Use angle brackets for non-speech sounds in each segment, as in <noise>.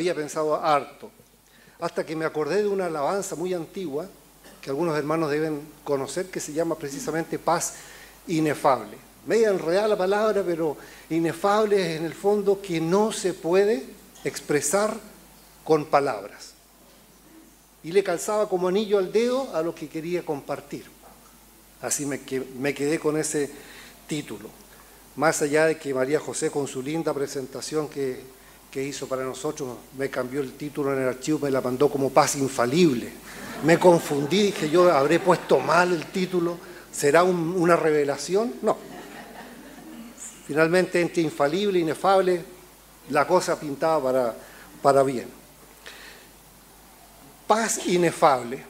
había pensado harto, hasta que me acordé de una alabanza muy antigua que algunos hermanos deben conocer, que se llama precisamente paz inefable. Media enredada la palabra, pero inefable es en el fondo que no se puede expresar con palabras. Y le calzaba como anillo al dedo a lo que quería compartir. Así me, me quedé con ese título. Más allá de que María José con su linda presentación que, que hizo para nosotros me cambió el título en el archivo, me la mandó como paz infalible me confundí, dije yo habré puesto mal el título, ¿será una revelación? No. Finalmente, entre infalible e inefable, la cosa pintaba para, para bien. Paz inefable.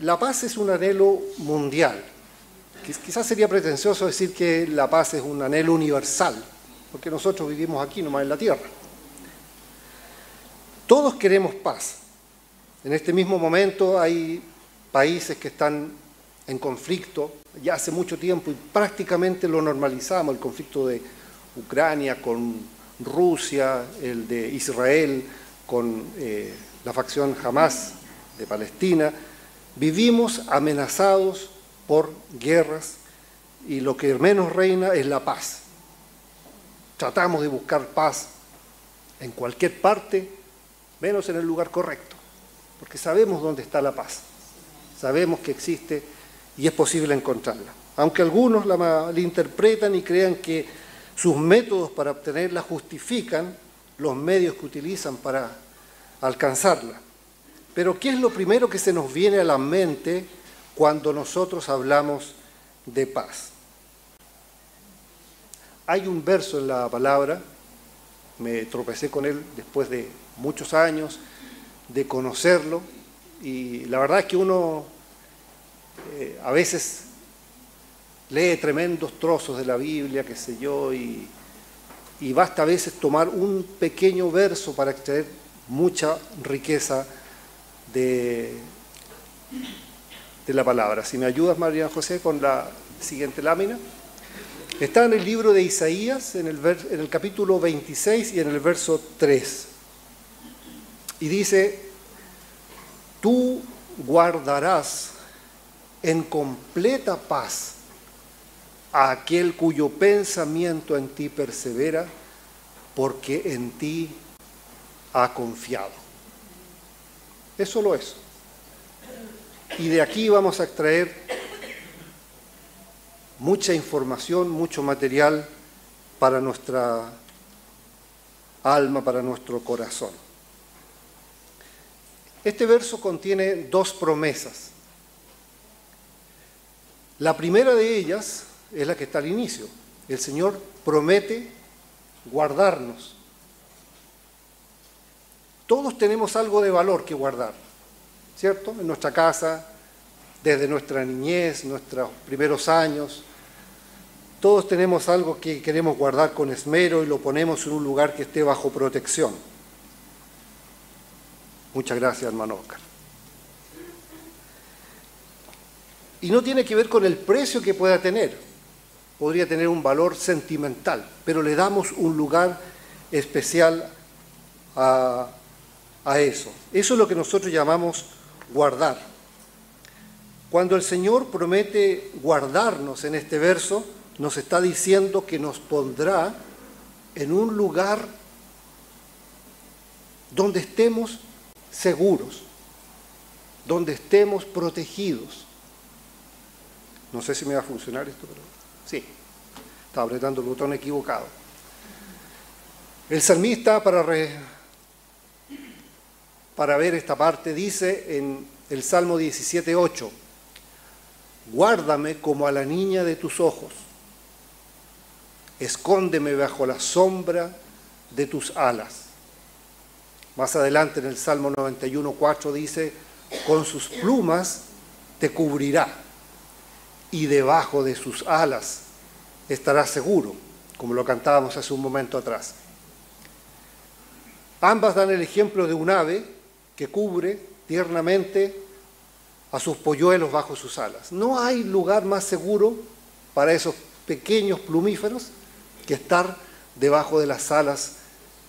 La paz es un anhelo mundial. Quizás sería pretencioso decir que la paz es un anhelo universal, porque nosotros vivimos aquí nomás en la tierra. Todos queremos paz, en este mismo momento hay países que están en conflicto ya hace mucho tiempo y prácticamente lo normalizamos, el conflicto de Ucrania con Rusia, el de Israel con eh, la facción Hamas de Palestina. Vivimos amenazados por guerras y lo que menos reina es la paz. Tratamos de buscar paz en cualquier parte, menos en el lugar correcto porque sabemos dónde está la paz, sabemos que existe y es posible encontrarla. Aunque algunos la malinterpretan y crean que sus métodos para obtenerla justifican los medios que utilizan para alcanzarla. Pero ¿qué es lo primero que se nos viene a la mente cuando nosotros hablamos de paz? Hay un verso en la palabra, me tropecé con él después de muchos años, de conocerlo y la verdad es que uno eh, a veces lee tremendos trozos de la Biblia, qué sé yo, y, basta a veces tomar un pequeño verso para extraer mucha riqueza de la palabra. Si me ayudas, María José, con la siguiente lámina. Está en el libro de Isaías, en el, capítulo 26 y en el verso 3 y dice, tú guardarás en completa paz a aquel cuyo pensamiento en ti persevera, porque en ti ha confiado. Es solo eso. Y de aquí vamos a extraer mucha información, mucho material para nuestra alma, para nuestro corazón. Este verso contiene dos promesas. La primera de ellas es la que está al inicio. El Señor promete guardarnos. Todos tenemos algo de valor que guardar, ¿cierto? En nuestra casa, desde nuestra niñez, nuestros primeros años. Todos tenemos algo que queremos guardar con esmero y lo ponemos en un lugar que esté bajo protección. Muchas gracias, hermano Oscar. Y no tiene que ver con el precio que pueda tener. Podría tener un valor sentimental, pero le damos un lugar especial a, a eso. Eso es lo que nosotros llamamos guardar. Cuando el Señor promete guardarnos en este verso, nos está diciendo que nos pondrá en un lugar donde estemos seguros, donde estemos protegidos. No sé si me va a funcionar esto, pero sí, estaba apretando el botón equivocado. El salmista, para, para ver esta parte, dice en el Salmo 17.8, guárdame como a la niña de tus ojos, escóndeme bajo la sombra de tus alas. Más adelante en el Salmo 91.4 dice, con sus plumas te cubrirá y debajo de sus alas estarás seguro, como lo cantábamos hace un momento atrás. Ambas dan el ejemplo de un ave que cubre tiernamente a sus polluelos bajo sus alas. No hay lugar más seguro para esos pequeños plumíferos que estar debajo de las alas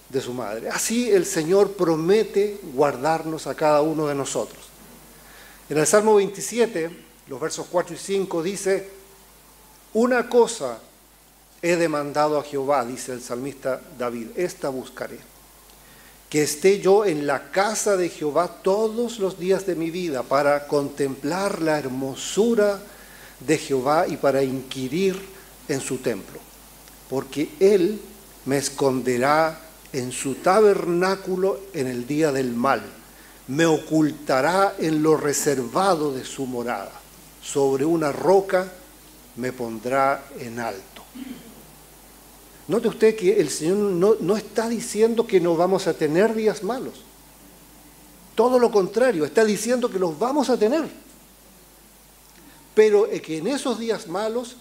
de su madre. Así el Señor promete guardarnos a cada uno de nosotros. En el Salmo 27, los versos 4 y 5 dice, una cosa he demandado a Jehová, dice el salmista David, esta buscaré, que esté yo en la casa de Jehová todos los días de mi vida para contemplar la hermosura de Jehová y para inquirir en su templo, porque Él me esconderá en su tabernáculo en el día del mal, me ocultará en lo reservado de su morada, sobre una roca me pondrá en alto. Note usted que el Señor no, no, está diciendo que no vamos a tener días malos. Todo lo contrario, está diciendo que los vamos a tener. Pero que en esos días malos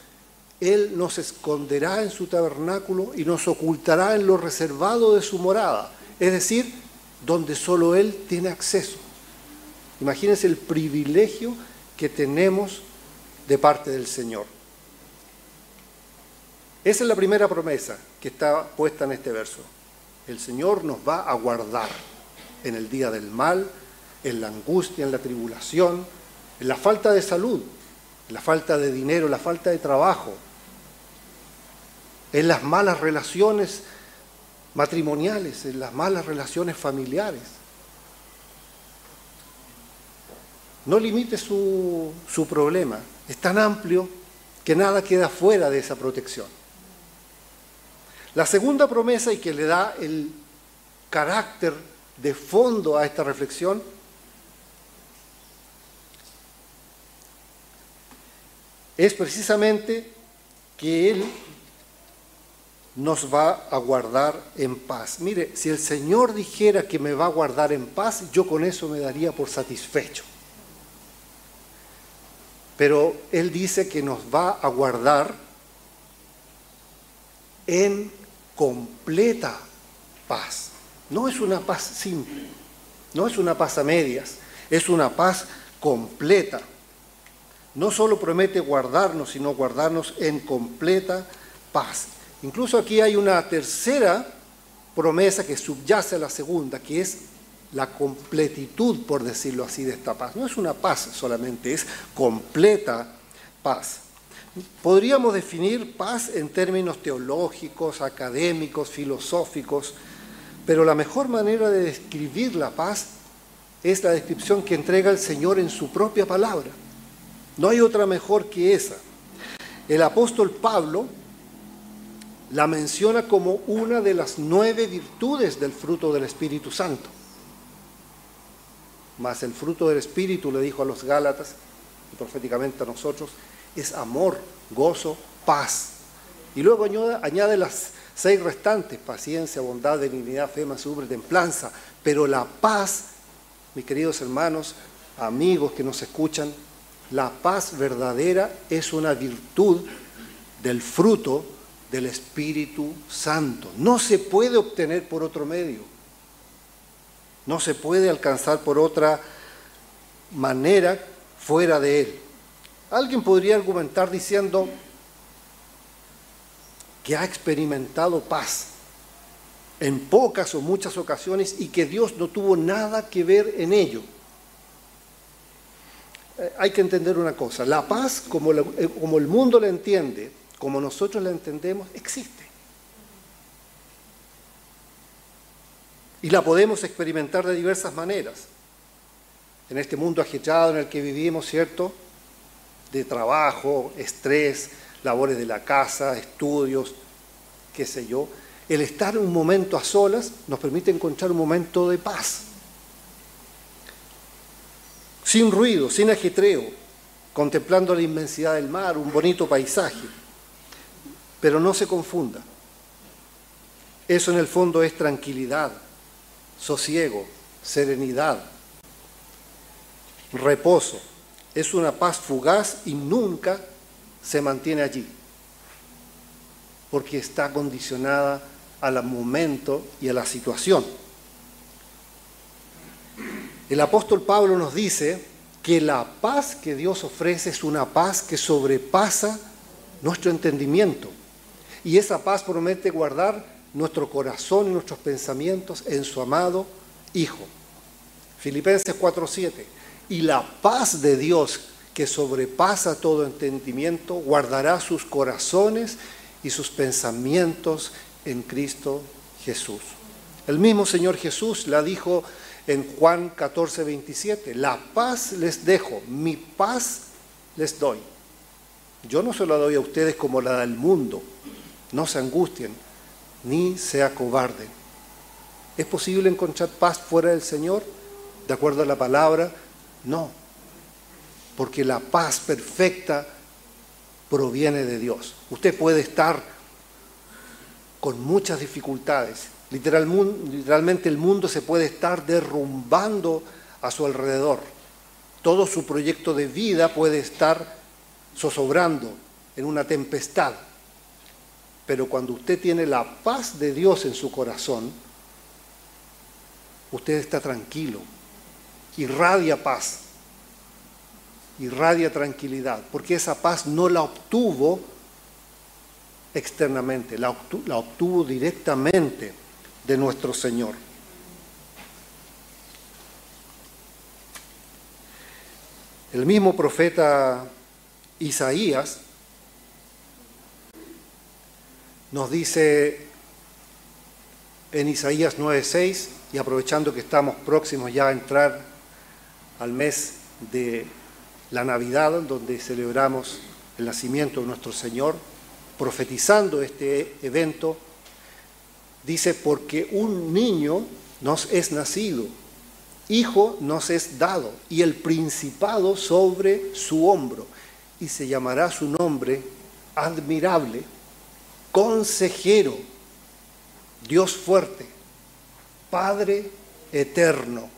Él nos esconderá en su tabernáculo y nos ocultará en lo reservado de su morada, es decir, donde solo Él tiene acceso. Imagínense el privilegio que tenemos de parte del Señor. Esa es la primera promesa que está puesta en este verso. El Señor nos va a guardar en el día del mal, en la angustia, en la tribulación, en la falta de salud, en la falta de dinero, en la falta de trabajo, en las malas relaciones matrimoniales, en las malas relaciones familiares. No limite su, su problema, es tan amplio que nada queda fuera de esa protección. La segunda promesa y que le da el carácter de fondo a esta reflexión es precisamente que Él nos va a guardar en paz. Mire, si el Señor dijera que me va a guardar en paz, yo con eso me daría por satisfecho. Pero Él dice que nos va a guardar en completa paz. No es una paz simple, no es una paz a medias, es una paz completa. No solo promete guardarnos, sino guardarnos en completa paz. Incluso aquí hay una tercera promesa que subyace a la segunda, que es la completitud, por decirlo así, de esta paz. No es una paz solamente, es completa paz. Podríamos definir paz en términos teológicos, académicos, filosóficos, pero la mejor manera de describir la paz es la descripción que entrega el Señor en su propia palabra. No hay otra mejor que esa. El apóstol Pablo la menciona como una de las nueve virtudes del fruto del Espíritu Santo. Mas el fruto del Espíritu, le dijo a los Gálatas y proféticamente a nosotros, es amor, gozo, paz. Y luego añade, las seis restantes, paciencia, bondad, benignidad, fe, mansedumbre, templanza. Pero la paz, mis queridos hermanos, amigos que nos escuchan, la paz verdadera es una virtud del fruto del Espíritu Santo. No se puede obtener por otro medio. No se puede alcanzar por otra manera fuera de Él. Alguien podría argumentar diciendo que ha experimentado paz en pocas o muchas ocasiones y que Dios no tuvo nada que ver en ello. Eh, hay que entender una cosa, la paz como, eh, como el mundo la entiende, como nosotros la entendemos, existe. Y la podemos experimentar de diversas maneras. En este mundo agitado en el que vivimos, ¿cierto? De trabajo, estrés, labores de la casa, estudios, qué sé yo, el estar un momento a solas nos permite encontrar un momento de paz. Sin ruido, sin ajetreo, contemplando la inmensidad del mar, un bonito paisaje. Pero no se confunda. Eso en el fondo es tranquilidad, sosiego, serenidad, reposo es una paz fugaz y nunca se mantiene allí, porque está condicionada al momento y a la situación. El apóstol Pablo nos dice que la paz que Dios ofrece es una paz que sobrepasa nuestro entendimiento. Y esa paz promete guardar nuestro corazón y nuestros pensamientos en su amado Hijo. Filipenses 4:7. Y la paz de Dios, que sobrepasa todo entendimiento, guardará sus corazones y sus pensamientos en Cristo Jesús. El mismo Señor Jesús la dijo en Juan 14, 27, la paz les dejo, mi paz les doy. Yo no se la doy a ustedes como la del mundo, no se angustien, ni se acobarden. ¿Es posible encontrar paz fuera del Señor? De acuerdo a la palabra, no, porque la paz perfecta proviene de Dios. Usted puede estar con muchas dificultades, literalmente el mundo se puede estar derrumbando a su alrededor. Todo su proyecto de vida puede estar zozobrando en una tempestad. Pero cuando usted tiene la paz de Dios en su corazón, usted está tranquilo, irradia paz, irradia tranquilidad, porque esa paz no la obtuvo externamente, la obtuvo, la obtuvo directamente de nuestro Señor. El mismo profeta Isaías nos dice en Isaías 9:6, y aprovechando que estamos próximos ya a entrar al mes de la Navidad, donde celebramos el nacimiento de nuestro Señor, profetizando este evento, Dice, porque un niño nos es nacido, hijo nos es dado, y el principado sobre su hombro, y se llamará su nombre admirable, consejero, Dios fuerte, Padre eterno,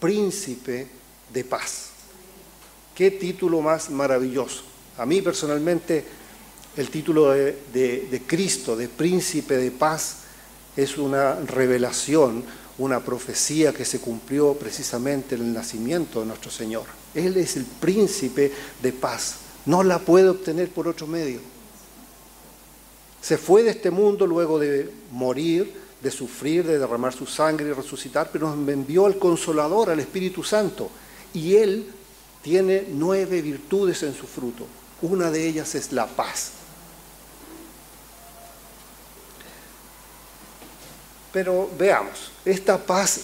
príncipe de paz. Qué título más maravilloso. A mí personalmente el título de, Cristo, de príncipe de paz, es una revelación, una profecía que se cumplió precisamente en el nacimiento de nuestro Señor. Él es el príncipe de paz. No la puede obtener por otro medio. Se fue de este mundo luego de morir, de sufrir, de derramar su sangre y resucitar, pero nos envió al Consolador, al Espíritu Santo. Y Él tiene nueve virtudes en su fruto. Una de ellas es la paz. Pero veamos, ¿esta paz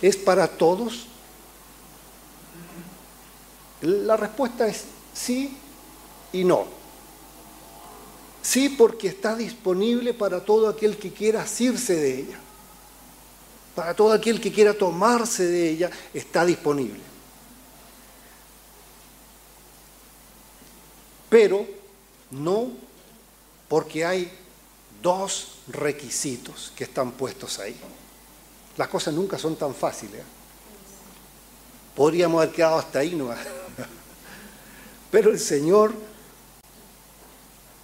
es para todos? La respuesta es sí y no. Sí porque está disponible para todo aquel que quiera asirse de ella. Para todo aquel que quiera tomarse de ella, está disponible. Pero no porque hay dos requisitos que están puestos ahí. Las cosas nunca son tan fáciles. ¿eh? Podríamos haber quedado hasta ahí ¿no? <laughs> Pero el Señor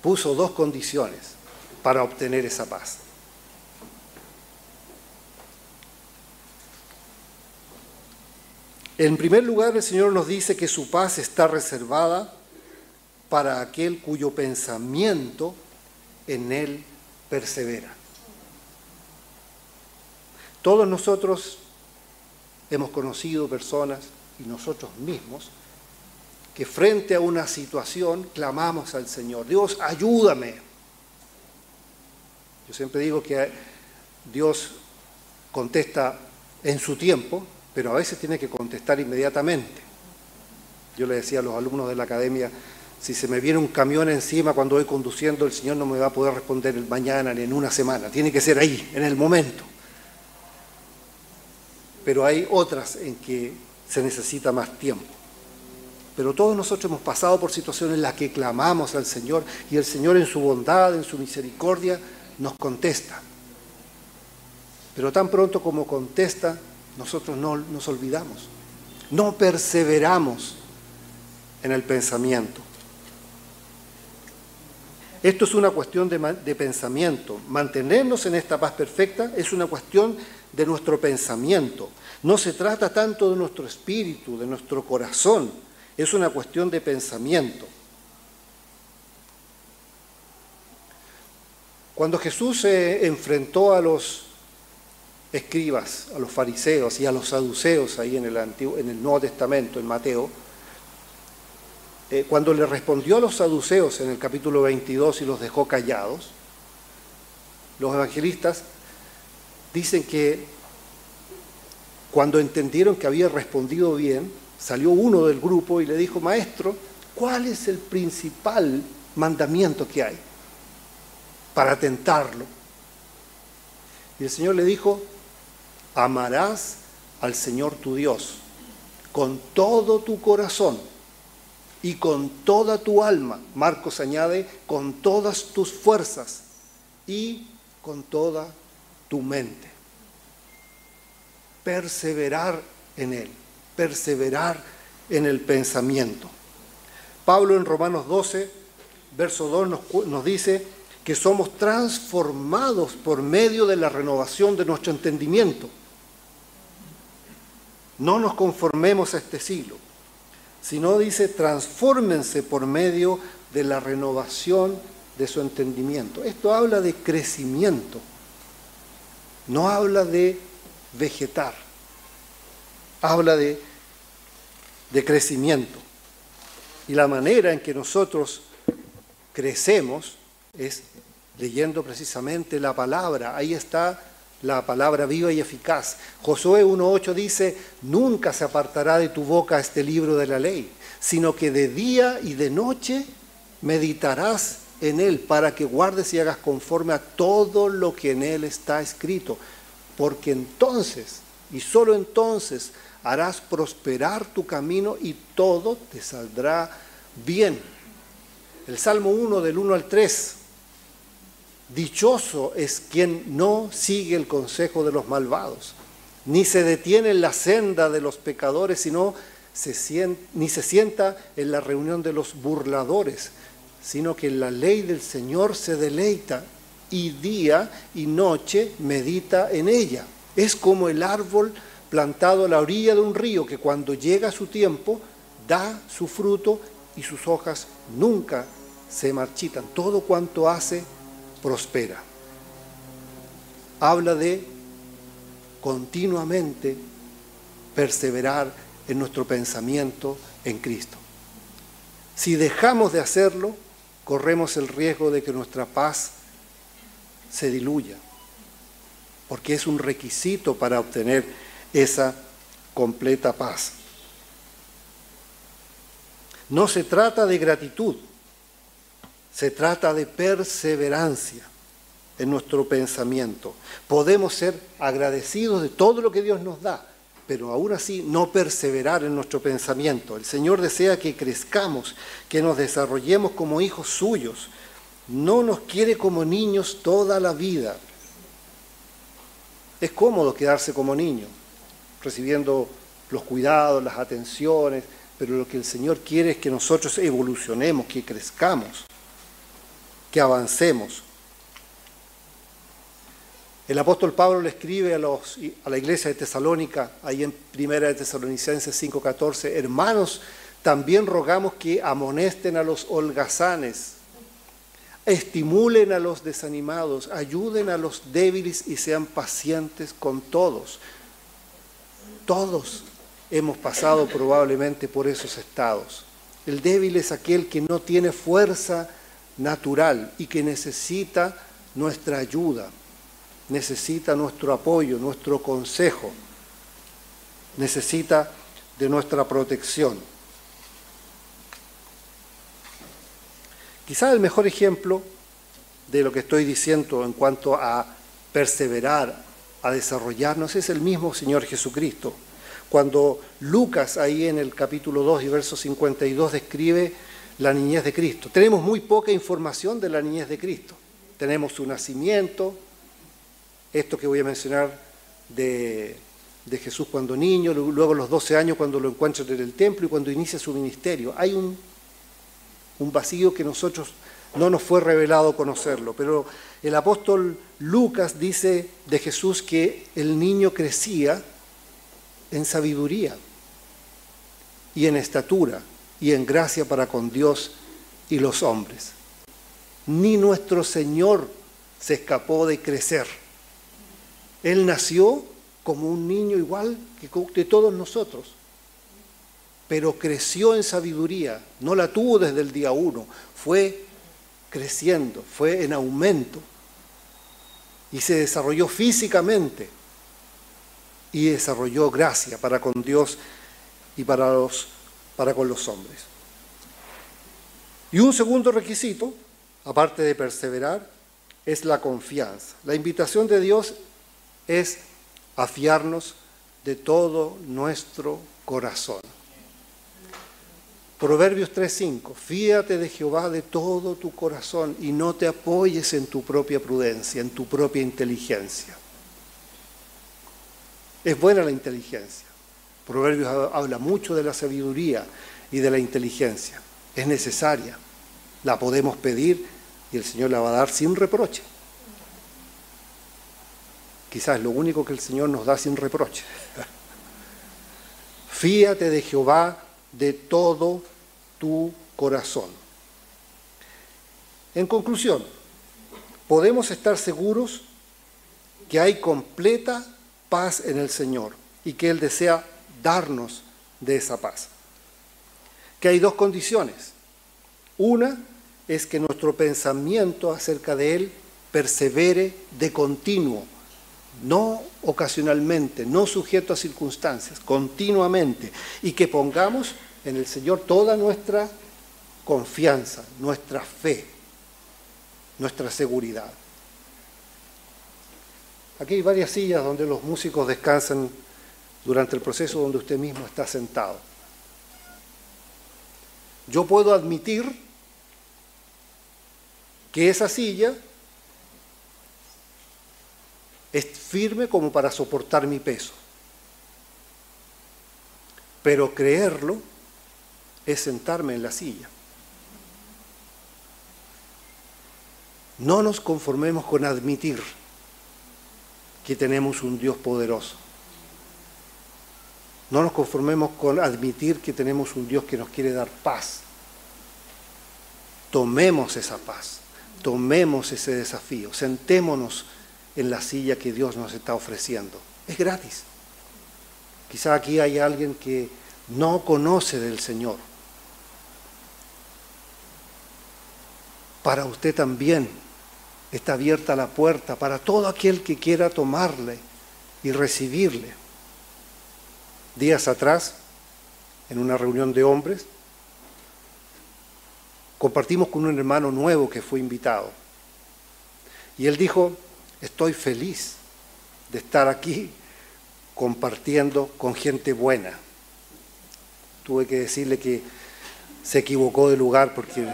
puso dos condiciones para obtener esa paz. En primer lugar, el Señor nos dice que su paz está reservada para aquel cuyo pensamiento en Él persevera. Todos nosotros hemos conocido personas y nosotros mismos que frente a una situación clamamos al Señor, Dios, ayúdame. Yo siempre digo que Dios contesta en su tiempo, pero a veces tiene que contestar inmediatamente. Yo le decía a los alumnos de la academia, si se me viene un camión encima cuando voy conduciendo, el Señor no me va a poder responder mañana ni en una semana. Tiene que ser ahí, en el momento. Pero hay otras en que se necesita más tiempo. Pero todos nosotros hemos pasado por situaciones en las que clamamos al Señor y el Señor en su bondad, en su misericordia, nos contesta. Pero tan pronto como contesta, nosotros no nos olvidamos. No perseveramos en el pensamiento. Esto es una cuestión de, pensamiento. Mantenernos en esta paz perfecta es una cuestión de nuestro pensamiento. No se trata tanto de nuestro espíritu, de nuestro corazón. Es una cuestión de pensamiento. Cuando Jesús se enfrentó a los escribas, a los fariseos y a los saduceos ahí en el, Antiguo, en el Nuevo Testamento, en Mateo, eh, cuando le respondió a los saduceos en el capítulo 22 y los dejó callados, los evangelistas dicen que cuando entendieron que había respondido bien, salió uno del grupo y le dijo, maestro, ¿cuál es el principal mandamiento que hay para tentarlo? Y el Señor le dijo, amarás al Señor tu Dios con todo tu corazón y con toda tu alma. Marcos añade, con todas tus fuerzas y con toda tu mente. Perseverar en Él, perseverar en el pensamiento. Pablo en Romanos 12, verso 2 nos, dice que somos transformados por medio de la renovación de nuestro entendimiento. No nos conformemos a este siglo, sino dice, transfórmense por medio de la renovación de su entendimiento. Esto habla de crecimiento, no habla de vegetar, habla de, de crecimiento. Y la manera en que nosotros crecemos es leyendo precisamente la palabra. Ahí está la palabra viva y eficaz. Josué 1.8 dice, nunca se apartará de tu boca este libro de la ley, sino que de día y de noche meditarás en él para que guardes y hagas conforme a todo lo que en él está escrito, porque entonces, y solo entonces, harás prosperar tu camino y todo te saldrá bien. El Salmo 1 del 1 al 3. Dichoso es quien no sigue el consejo de los malvados, ni se detiene en la senda de los pecadores, sino se ni se sienta en la reunión de los burladores, sino que en la ley del Señor se deleita y día y noche medita en ella. Es como el árbol plantado a la orilla de un río que cuando llega su tiempo da su fruto y sus hojas nunca se marchitan. Todo cuanto hace prospera. Habla de continuamente perseverar en nuestro pensamiento en Cristo. Si dejamos de hacerlo, corremos el riesgo de que nuestra paz se diluya, porque es un requisito para obtener esa completa paz. No se trata de gratitud, se trata de perseverancia en nuestro pensamiento. Podemos ser agradecidos de todo lo que Dios nos da, pero aún así no perseverar en nuestro pensamiento. El Señor desea que crezcamos, que nos desarrollemos como hijos suyos. No nos quiere como niños toda la vida. Es cómodo quedarse como niño, recibiendo los cuidados, las atenciones, pero lo que el Señor quiere es que nosotros evolucionemos, que crezcamos, que avancemos. El apóstol Pablo le escribe a, la iglesia de Tesalónica, ahí en Primera de Tesalonicenses 5:14, hermanos, también rogamos que amonesten a los holgazanes, estimulen a los desanimados, ayuden a los débiles y sean pacientes con todos. Todos hemos pasado probablemente por esos estados. El débil es aquel que no tiene fuerza natural y que necesita nuestra ayuda necesita nuestro apoyo, nuestro consejo, necesita de nuestra protección. Quizá el mejor ejemplo de lo que estoy diciendo en cuanto a perseverar, a desarrollarnos, es el mismo Señor Jesucristo. Cuando Lucas ahí en el capítulo 2 y verso 52 describe la niñez de Cristo. Tenemos muy poca información de la niñez de Cristo. Tenemos su nacimiento, esto que voy a mencionar de, Jesús cuando niño, luego los 12 años cuando lo encuentran en el templo y cuando inicia su ministerio. Hay un, un vacío que nosotros no nos fue revelado conocerlo, pero el apóstol Lucas dice de Jesús que el niño crecía en sabiduría y en estatura y en gracia para con Dios y los hombres. Ni nuestro Señor se escapó de crecer. Él nació como un niño igual que todos nosotros, pero creció en sabiduría, no la tuvo desde el día uno, fue creciendo, fue en aumento y se desarrolló físicamente y desarrolló gracia para con Dios y para, los, para con los hombres. Y un segundo requisito, aparte de perseverar, es la confianza. La invitación de Dios es afiarnos de todo nuestro corazón. Proverbios 3:5, fíate de Jehová de todo tu corazón y no te apoyes en tu propia prudencia, en tu propia inteligencia. Es buena la inteligencia. Proverbios habla mucho de la sabiduría y de la inteligencia. Es necesaria. La podemos pedir y el Señor la va a dar sin reproche. Quizás lo único que el Señor nos da sin reproche. <laughs> Fíate de Jehová de todo tu corazón. En conclusión, podemos estar seguros que hay completa paz en el Señor y que Él desea darnos de esa paz. Que hay dos condiciones. Una es que nuestro pensamiento acerca de Él persevere de continuo, no ocasionalmente, no sujeto a circunstancias, continuamente, y que pongamos en el Señor toda nuestra confianza, nuestra fe, nuestra seguridad. Aquí hay varias sillas donde los músicos descansan durante el proceso donde usted mismo está sentado. Yo puedo admitir que esa silla es firme como para soportar mi peso. Pero creerlo es sentarme en la silla. No nos conformemos con admitir que tenemos un Dios poderoso. No nos conformemos con admitir que tenemos un Dios que nos quiere dar paz. Tomemos esa paz, tomemos ese desafío, sentémonos en la silla que Dios nos está ofreciendo. Es gratis. Quizá aquí hay alguien que no conoce del Señor. Para usted también está abierta la puerta para todo aquel que quiera tomarle y recibirle. Días atrás, en una reunión de hombres, compartimos con un hermano nuevo que fue invitado. Y él dijo, estoy feliz de estar aquí compartiendo con gente buena. Tuve que decirle que se equivocó de lugar porque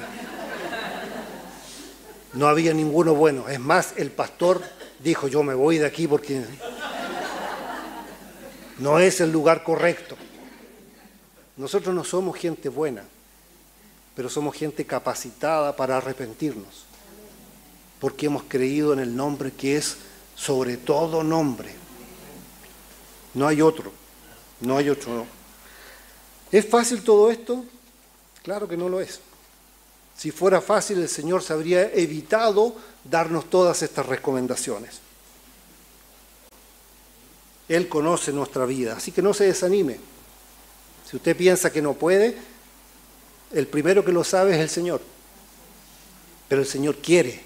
no había ninguno bueno. Es más, el pastor dijo, yo me voy de aquí porque no es el lugar correcto. Nosotros no somos gente buena, pero somos gente capacitada para arrepentirnos, porque hemos creído en el nombre que es sobre todo nombre. No hay otro, no hay otro. ¿Es fácil todo esto? Claro que no lo es. Si fuera fácil, el Señor se habría evitado darnos todas estas recomendaciones. Él conoce nuestra vida, así que no se desanime. Si usted piensa que no puede, el primero que lo sabe es el Señor. Pero el Señor quiere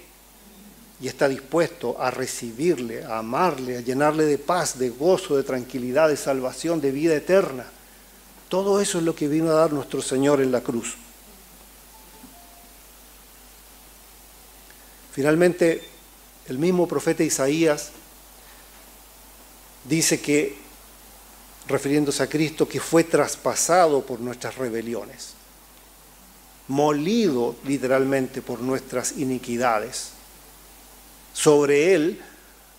y está dispuesto a recibirle, a amarle, a llenarle de paz, de gozo, de tranquilidad, de salvación, de vida eterna. Todo eso es lo que vino a dar nuestro Señor en la cruz. Finalmente, el mismo profeta Isaías dice que, refiriéndose a Cristo, que fue traspasado por nuestras rebeliones, molido literalmente por nuestras iniquidades. Sobre él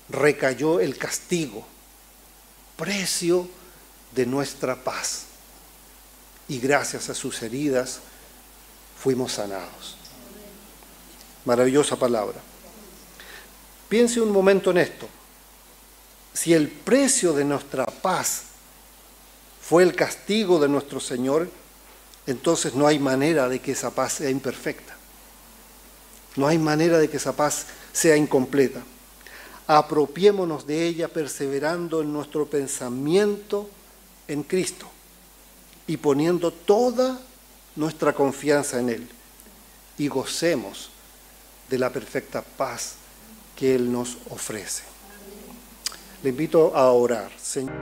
recayó el castigo, precio de nuestra paz. Y gracias a sus heridas fuimos sanados. Maravillosa palabra. Piense un momento en esto. Si el precio de nuestra paz fue el castigo de nuestro Señor, entonces no hay manera de que esa paz sea imperfecta. No hay manera de que esa paz sea incompleta. Apropiémonos de ella perseverando en nuestro pensamiento en Cristo y poniendo toda nuestra confianza en Él. Y gocemos de la perfecta paz que Él nos ofrece. Le invito a orar, Señor.